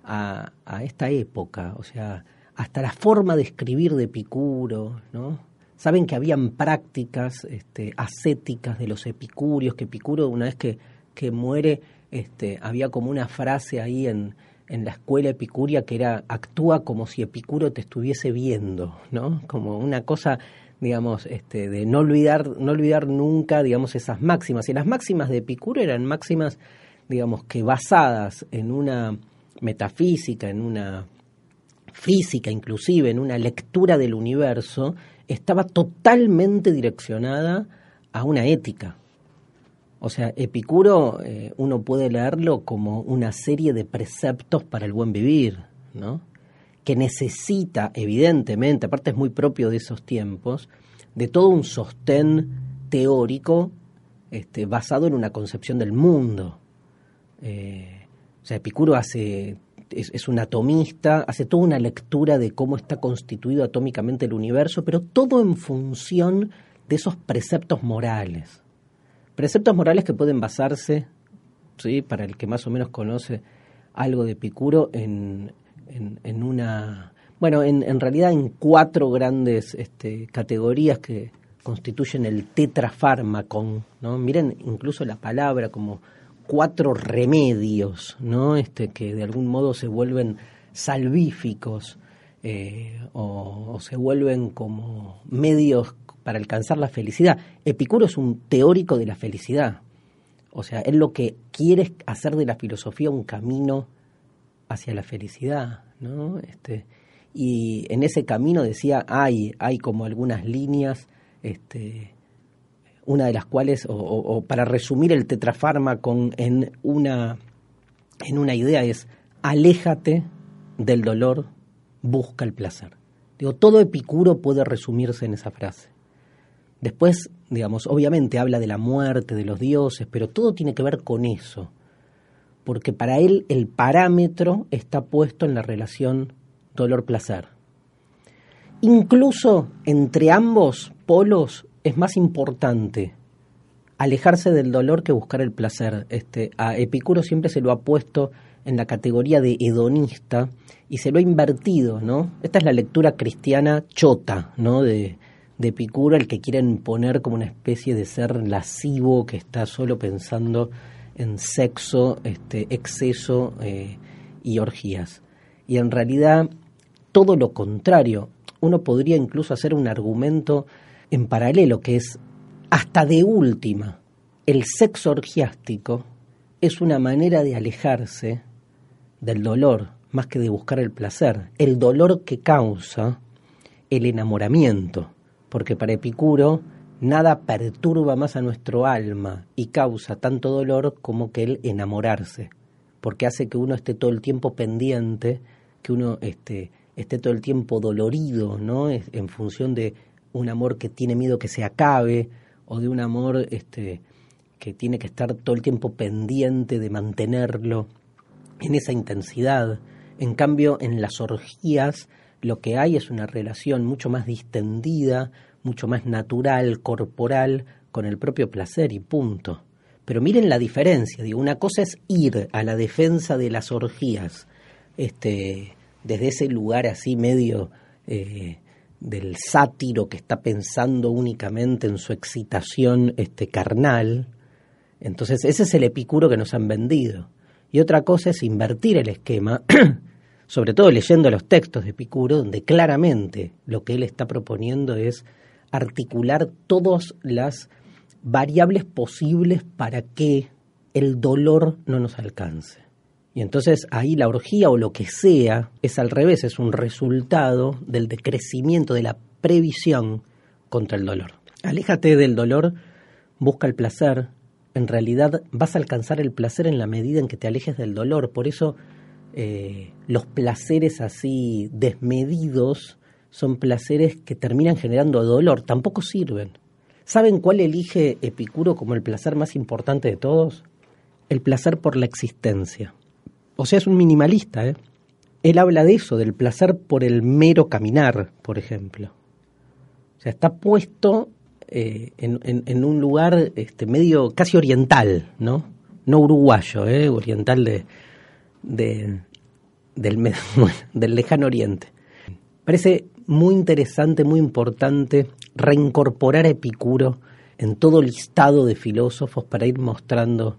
a, a esta época, o sea, hasta la forma de escribir de Epicuro, ¿no? Saben que habían prácticas este, ascéticas de los epicúreos, que Epicuro una vez que, que muere, este, había como una frase ahí en, en la escuela epicuria que era actúa como si Epicuro te estuviese viendo, ¿no? Como una cosa, digamos, este, de no olvidar, no olvidar nunca, digamos, esas máximas. Y las máximas de Epicuro eran máximas, digamos, que basadas en una metafísica, en una física inclusive, en una lectura del universo, estaba totalmente direccionada a una ética. O sea, Epicuro eh, uno puede leerlo como una serie de preceptos para el buen vivir, ¿no? Que necesita, evidentemente, aparte es muy propio de esos tiempos, de todo un sostén teórico este, basado en una concepción del mundo. Eh, o sea, Epicuro hace es, un atomista, hace toda una lectura de cómo está constituido atómicamente el universo, pero todo en función de esos preceptos morales. Preceptos morales que pueden basarse, ¿sí? para el que más o menos conoce algo de Epicuro, en, en, una... Bueno, en, realidad en cuatro grandes este, categorías que constituyen el tetrafármacon, ¿no? Miren incluso la palabra como cuatro remedios, ¿no? Este, que de algún modo se vuelven salvíficos eh, o, se vuelven como medios para alcanzar la felicidad. Epicuro es un teórico de la felicidad. O sea, él lo que quiere es hacer de la filosofía un camino hacia la felicidad, ¿no? Este, y en ese camino decía, hay, hay como algunas líneas este, una de las cuales, o, para resumir el tetrafármaco en una, en una idea, es aléjate del dolor, busca el placer. Digo, todo Epicuro puede resumirse en esa frase. Después, digamos, obviamente habla de la muerte, de los dioses, pero todo tiene que ver con eso, porque para él el parámetro está puesto en la relación dolor-placer. Incluso entre ambos polos es más importante alejarse del dolor que buscar el placer. Este, a Epicuro siempre se lo ha puesto en la categoría de hedonista y se lo ha invertido, ¿no? Esta es la lectura cristiana chota, ¿no? De, de Epicuro, el que quieren poner como una especie de ser lascivo que está solo pensando en sexo, este, exceso eh, y orgías. Y en realidad todo lo contrario. Uno podría incluso hacer un argumento en paralelo que es hasta de última. El sexo orgiástico es una manera de alejarse del dolor más que de buscar el placer. El dolor que causa el enamoramiento porque para Epicuro nada perturba más a nuestro alma y causa tanto dolor como que el enamorarse, porque hace que uno esté todo el tiempo pendiente, que uno esté, esté todo el tiempo dolorido, ¿no? En función de un amor que tiene miedo que se acabe o de un amor este, que tiene que estar todo el tiempo pendiente de mantenerlo en esa intensidad. En cambio, en las orgías lo que hay es una relación mucho más distendida, mucho más natural, corporal, con el propio placer y punto. Pero miren la diferencia, digo, una cosa es ir a la defensa de las orgías, este, desde ese lugar así medio eh, del sátiro que está pensando únicamente en su excitación este, carnal. Entonces, ese es el epicuro que nos han vendido. Y otra cosa es invertir el esquema (clears throat) sobre todo leyendo los textos de Epicuro, donde claramente lo que él está proponiendo es articular todas las variables posibles para que el dolor no nos alcance. Y entonces ahí la orgía o lo que sea es al revés, es un resultado del decrecimiento, de la previsión contra el dolor. Aléjate del dolor, busca el placer. En realidad vas a alcanzar el placer en la medida en que te alejes del dolor. Por eso eh, los placeres así desmedidos son placeres que terminan generando dolor, tampoco sirven. ¿Saben cuál elige Epicuro como el placer más importante de todos? El placer por la existencia. O sea, es un minimalista, ¿eh? Él habla de eso, del placer por el mero caminar, por ejemplo. O sea, está puesto eh, en, un lugar este, medio casi oriental, ¿no? No uruguayo, ¿eh? Oriental de, de, del, (laughs) del lejano oriente. Parece muy interesante, muy importante reincorporar a Epicuro en todo listado de filósofos para ir mostrando,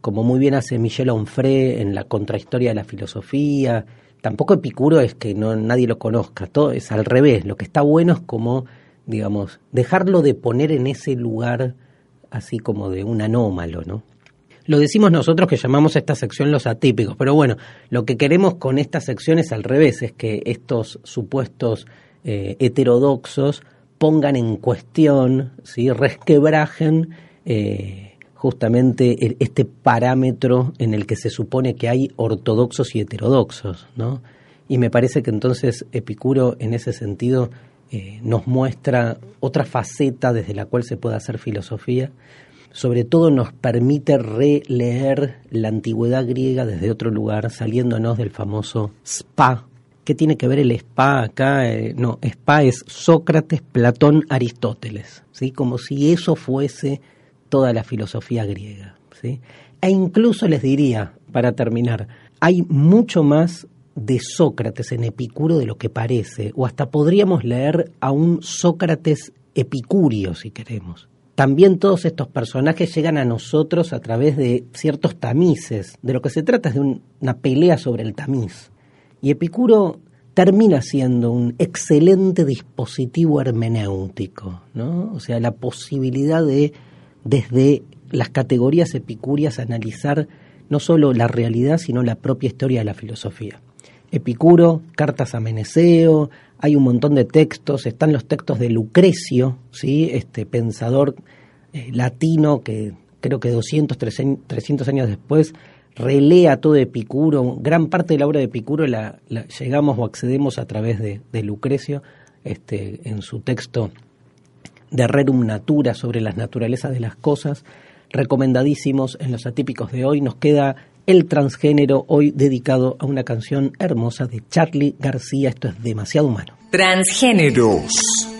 como muy bien hace Michel Onfray en la contrahistoria de la filosofía. Tampoco Epicuro es que no, nadie lo conozca, todo es al revés. Lo que está bueno es como, digamos, dejarlo de poner en ese lugar así como de un anómalo, ¿no? Lo decimos nosotros que llamamos esta sección los atípicos, pero bueno, lo que queremos con esta sección es al revés, es que estos supuestos eh, heterodoxos pongan en cuestión, ¿sí? resquebrajen eh, justamente este parámetro en el que se supone que hay ortodoxos y heterodoxos, ¿no? Y me parece que entonces Epicuro en ese sentido eh, nos muestra otra faceta desde la cual se puede hacer filosofía, sobre todo nos permite releer la antigüedad griega desde otro lugar, saliéndonos del famoso spa. ¿Qué tiene que ver el spa acá? Eh, no, spa es Sócrates, Platón, Aristóteles, ¿sí? como si eso fuese toda la filosofía griega. ¿sí? E incluso les diría, para terminar, hay mucho más de Sócrates en Epicuro de lo que parece, o hasta podríamos leer a un Sócrates epicurio si queremos también todos estos personajes llegan a nosotros a través de ciertos tamices. De lo que se trata es de una pelea sobre el tamiz. Y Epicuro termina siendo un excelente dispositivo hermenéutico, ¿no? O sea, la posibilidad de, desde las categorías epicúreas, analizar no solo la realidad, sino la propia historia de la filosofía. Epicuro, cartas a Meneceo, hay un montón de textos, están los textos de Lucrecio, ¿sí? este pensador eh, latino que creo que 200, 300 años después relea todo Epicuro, gran parte de la obra de Epicuro la, llegamos o accedemos a través de, de Lucrecio, este, en su texto de Rerum Natura sobre las naturalezas de las cosas, recomendadísimos en los atípicos de hoy. Nos queda el transgénero hoy dedicado a una canción hermosa de Charlie García. Esto es demasiado humano. Transgéneros.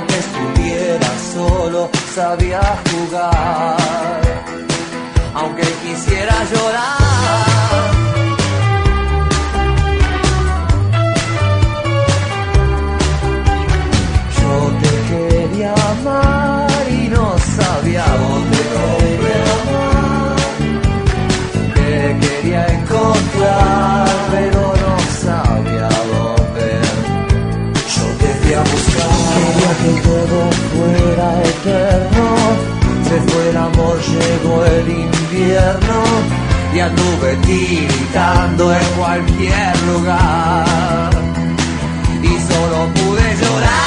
Aunque estuviera solo, sabía jugar. Aunque quisiera llorar. Yo te quería amar y no sabía dónde amar. Te quería encontrar, que todo fuera eterno. Se fue el amor, llegó el invierno. Y anduve tiritando en cualquier lugar. Y solo pude llorar.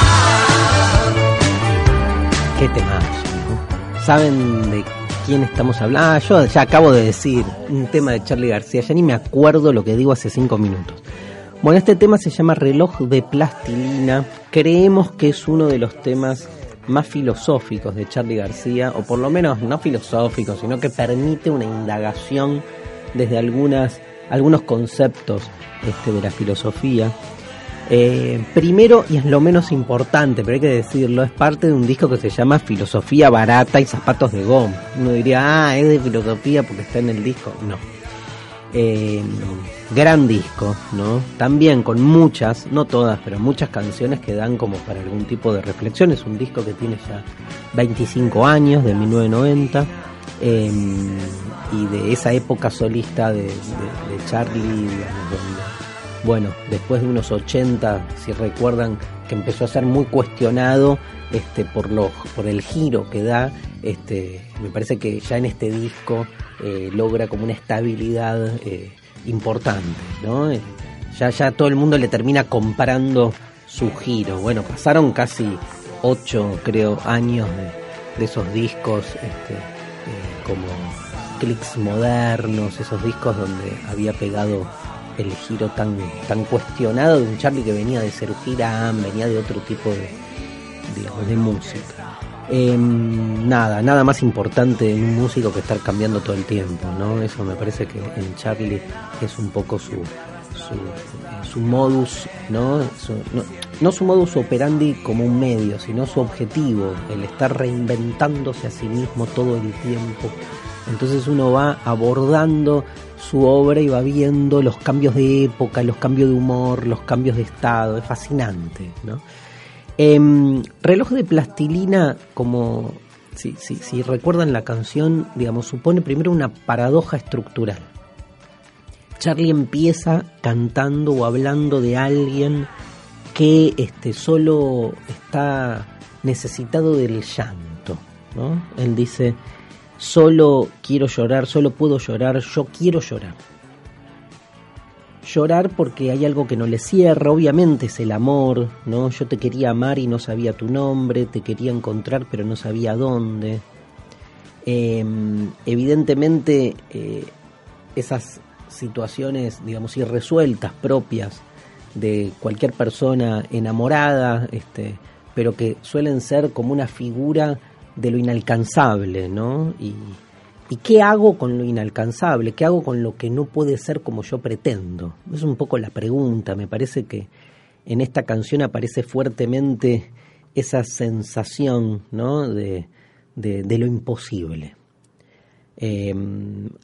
Qué temazo. ¿no? ¿Saben de quién estamos hablando? Ah, yo ya acabo de decir un tema de Charlie García, ya ni me acuerdo lo que digo hace cinco minutos. Bueno, este tema se llama Reloj de Plastilina. Creemos que es uno de los temas más filosóficos de Charlie García, o por lo menos no filosóficos, sino que permite una indagación desde algunas, algunos conceptos este, de la filosofía. Eh, primero, y es lo menos importante, pero hay que decirlo, es parte de un disco que se llama Filosofía Barata y Zapatos de Goma. Uno diría, ah, es de filosofía porque está en el disco. No. Eh, gran disco, ¿no? También con muchas, no todas, pero muchas canciones que dan como para algún tipo de reflexión. Es un disco que tiene ya 25 años, de 1990. eh, y de esa época solista de, de- Charlie, bueno, después de unos 80, si recuerdan, que empezó a ser muy cuestionado este, por, por el giro que da, este, me parece que ya en este disco eh, logra como una estabilidad eh, importante, ¿no? Eh, Ya, ya todo el mundo le termina comprando su giro. Bueno, pasaron casi ocho, creo, años de, esos discos este, como clics modernos, esos discos donde había pegado el giro tan, tan cuestionado de un Charlie que venía de Serugirán, venía de otro tipo de, de música. Em, nada, nada más importante en un músico que estar cambiando todo el tiempo, ¿no? Eso me parece que en Charlie es un poco su, su, eh, modus, ¿no? No, no su modus operandi como un medio, sino su objetivo, el estar reinventándose a sí mismo todo el tiempo. Entonces uno va abordando su obra y va viendo los cambios de época, los cambios de humor, los cambios de estado, es fascinante, ¿no? Em, reloj de plastilina, como si, si, recuerdan la canción, digamos, supone primero una paradoja estructural. Charlie empieza cantando o hablando de alguien que este, solo está necesitado del llanto. ¿no? Él dice, solo quiero llorar, solo puedo llorar, yo quiero llorar. Llorar porque hay algo que no le cierra, obviamente es el amor, ¿no? Yo te quería amar y no sabía tu nombre, te quería encontrar pero no sabía dónde. Eh, evidentemente eh, esas situaciones, digamos, irresueltas propias de cualquier persona enamorada, este, pero que suelen ser como una figura de lo inalcanzable, ¿no? Y, ¿Y qué hago con lo inalcanzable? ¿Qué hago con lo que no puede ser como yo pretendo? Es un poco la pregunta. Me parece que en esta canción aparece fuertemente esa sensación ¿no? de, de, lo imposible. Eh,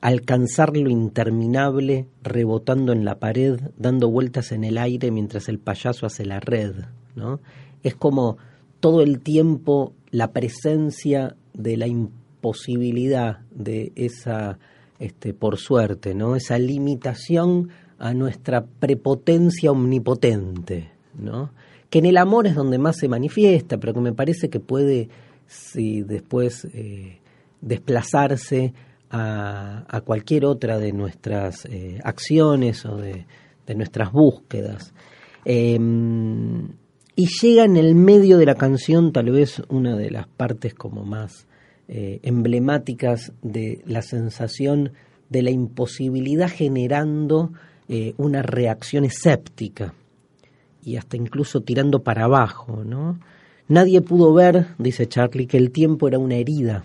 alcanzar lo interminable rebotando en la pared, dando vueltas en el aire mientras el payaso hace la red. ¿no? Es como todo el tiempo la presencia de la imposibilidad de esa, este, por suerte, ¿no? Esa limitación a nuestra prepotencia omnipotente, ¿no? Que en el amor es donde más se manifiesta, pero que me parece que puede, si después eh, desplazarse a, cualquier otra de nuestras eh, acciones o de, nuestras búsquedas. Eh, y llega en el medio de la canción tal vez una de las partes como más eh, emblemáticas de la sensación de la imposibilidad generando eh, una reacción escéptica y hasta incluso tirando para abajo, ¿no? Nadie pudo ver, dice Charlie, que el tiempo era una herida.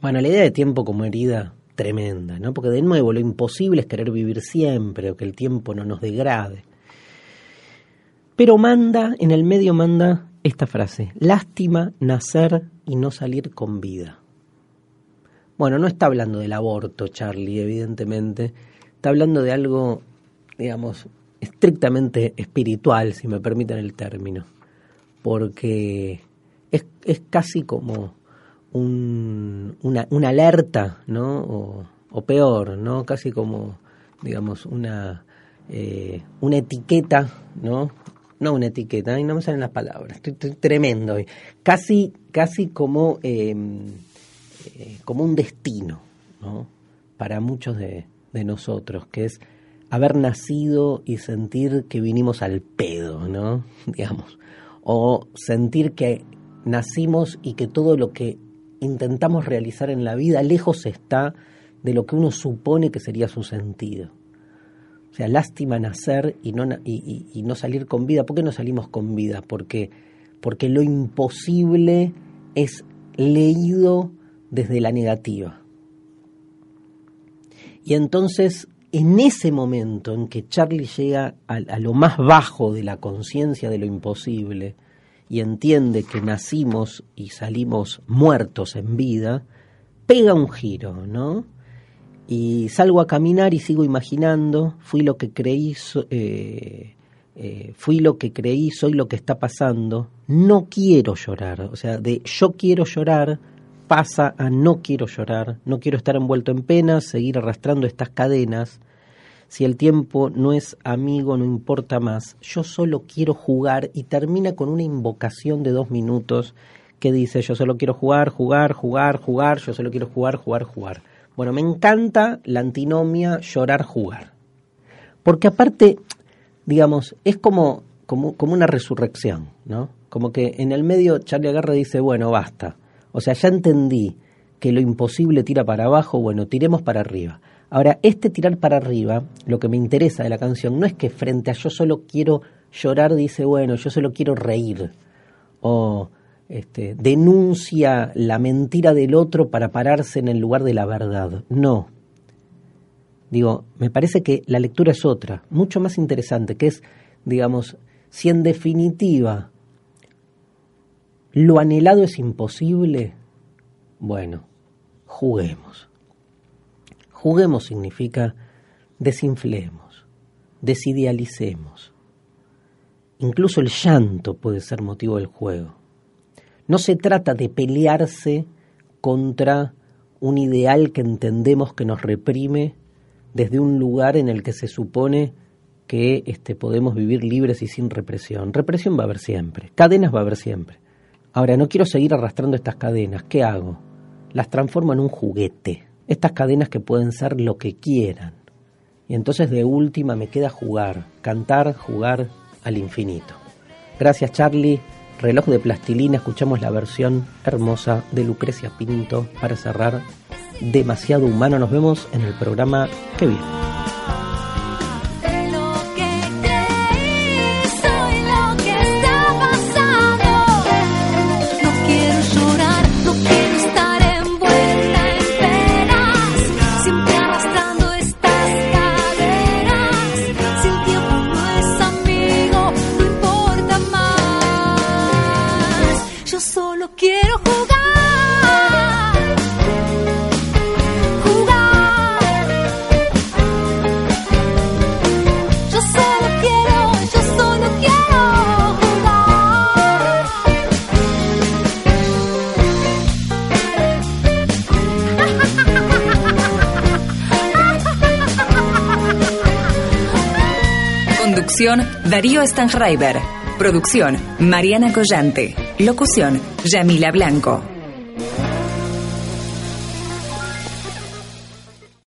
Bueno, la idea de tiempo como herida tremenda, ¿no? Porque de nuevo lo imposible es querer vivir siempre o que el tiempo no nos degrade. Pero manda, en el medio manda esta frase, lástima nacer y no salir con vida. Bueno, no está hablando del aborto, Charlie, evidentemente, está hablando de algo, digamos, estrictamente espiritual, si me permiten el término, porque es, es casi como un, una, una, alerta, ¿no? O, o, peor, ¿no? Casi como, digamos, una, eh, una etiqueta, ¿no? No una etiqueta, y no me salen las palabras, estoy, tremendo. Casi, casi como, eh, eh, como un destino, ¿no? Para muchos de, de nosotros, que es haber nacido y sentir que vinimos al pedo, ¿no? (laughs) Digamos. O sentir que nacimos y que todo lo que intentamos realizar en la vida lejos está de lo que uno supone que sería su sentido. Sea, lástima nacer y no, y, no salir con vida. ¿Por qué no salimos con vida? Porque, lo imposible es leído desde la negativa. Y entonces, en ese momento en que Charlie llega a lo más bajo de la conciencia de lo imposible y entiende que nacimos y salimos muertos en vida, pega un giro, ¿no? Y salgo a caminar y sigo imaginando, fui lo que creí, eh, eh, fui lo que creí, soy lo que está pasando, no quiero llorar, o sea, de yo quiero llorar pasa a no quiero llorar, no quiero estar envuelto en penas, seguir arrastrando estas cadenas. Si el tiempo no es amigo, no importa más. Yo solo quiero jugar y termina con una invocación de dos minutos que dice yo solo quiero jugar, jugar, jugar, jugar, yo solo quiero jugar, jugar, jugar. Bueno, me encanta la antinomia llorar, jugar. Porque aparte, digamos, es como, como, como una resurrección, ¿no? Como que en el medio Charlie agarra dice, bueno, basta o sea, ya entendí que lo imposible tira para abajo, bueno, tiremos para arriba. Ahora, este tirar para arriba, lo que me interesa de la canción no es que frente a yo solo quiero llorar dice, bueno, yo solo quiero reír. O este, denuncia la mentira del otro para pararse en el lugar de la verdad. No. Digo, me parece que la lectura es otra, mucho más interesante, que es, digamos, si en definitiva lo anhelado es imposible, bueno, juguemos. Juguemos significa desinflemos, desidealicemos. Incluso el llanto puede ser motivo del juego. No se trata de pelearse contra un ideal que entendemos que nos reprime desde un lugar en el que se supone que este, podemos vivir libres y sin represión. Represión va a haber siempre, cadenas va a haber siempre. Ahora, no quiero seguir arrastrando estas cadenas. ¿Qué hago? Las transformo en un juguete. Estas cadenas que pueden ser lo que quieran. Y entonces de última me queda jugar, cantar, jugar al infinito. Gracias Charlie. Reloj de plastilina, escuchamos la versión hermosa de Lucrecia Pinto para cerrar demasiado humano. Nos vemos en el programa que viene. Conducción, Darío Stanschreiber. Producción, Mariana Collante. Locución, Yamila Blanco.